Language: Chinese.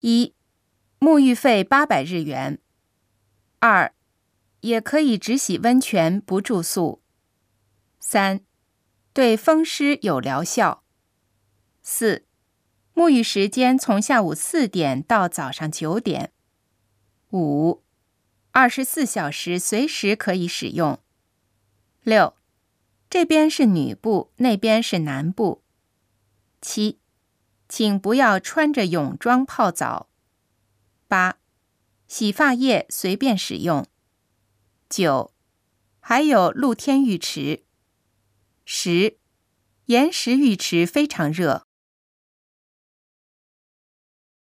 一、沐浴费八百日元。二、也可以只洗温泉不住宿。三、对风湿有疗效。四、沐浴时间从下午四点到早上九点。五、二十四小时随时可以使用。六、这边是女部，那边是男部。七、请不要穿着泳装泡澡。八、洗发液随便使用。九、还有露天浴池。十、岩石浴池非常热。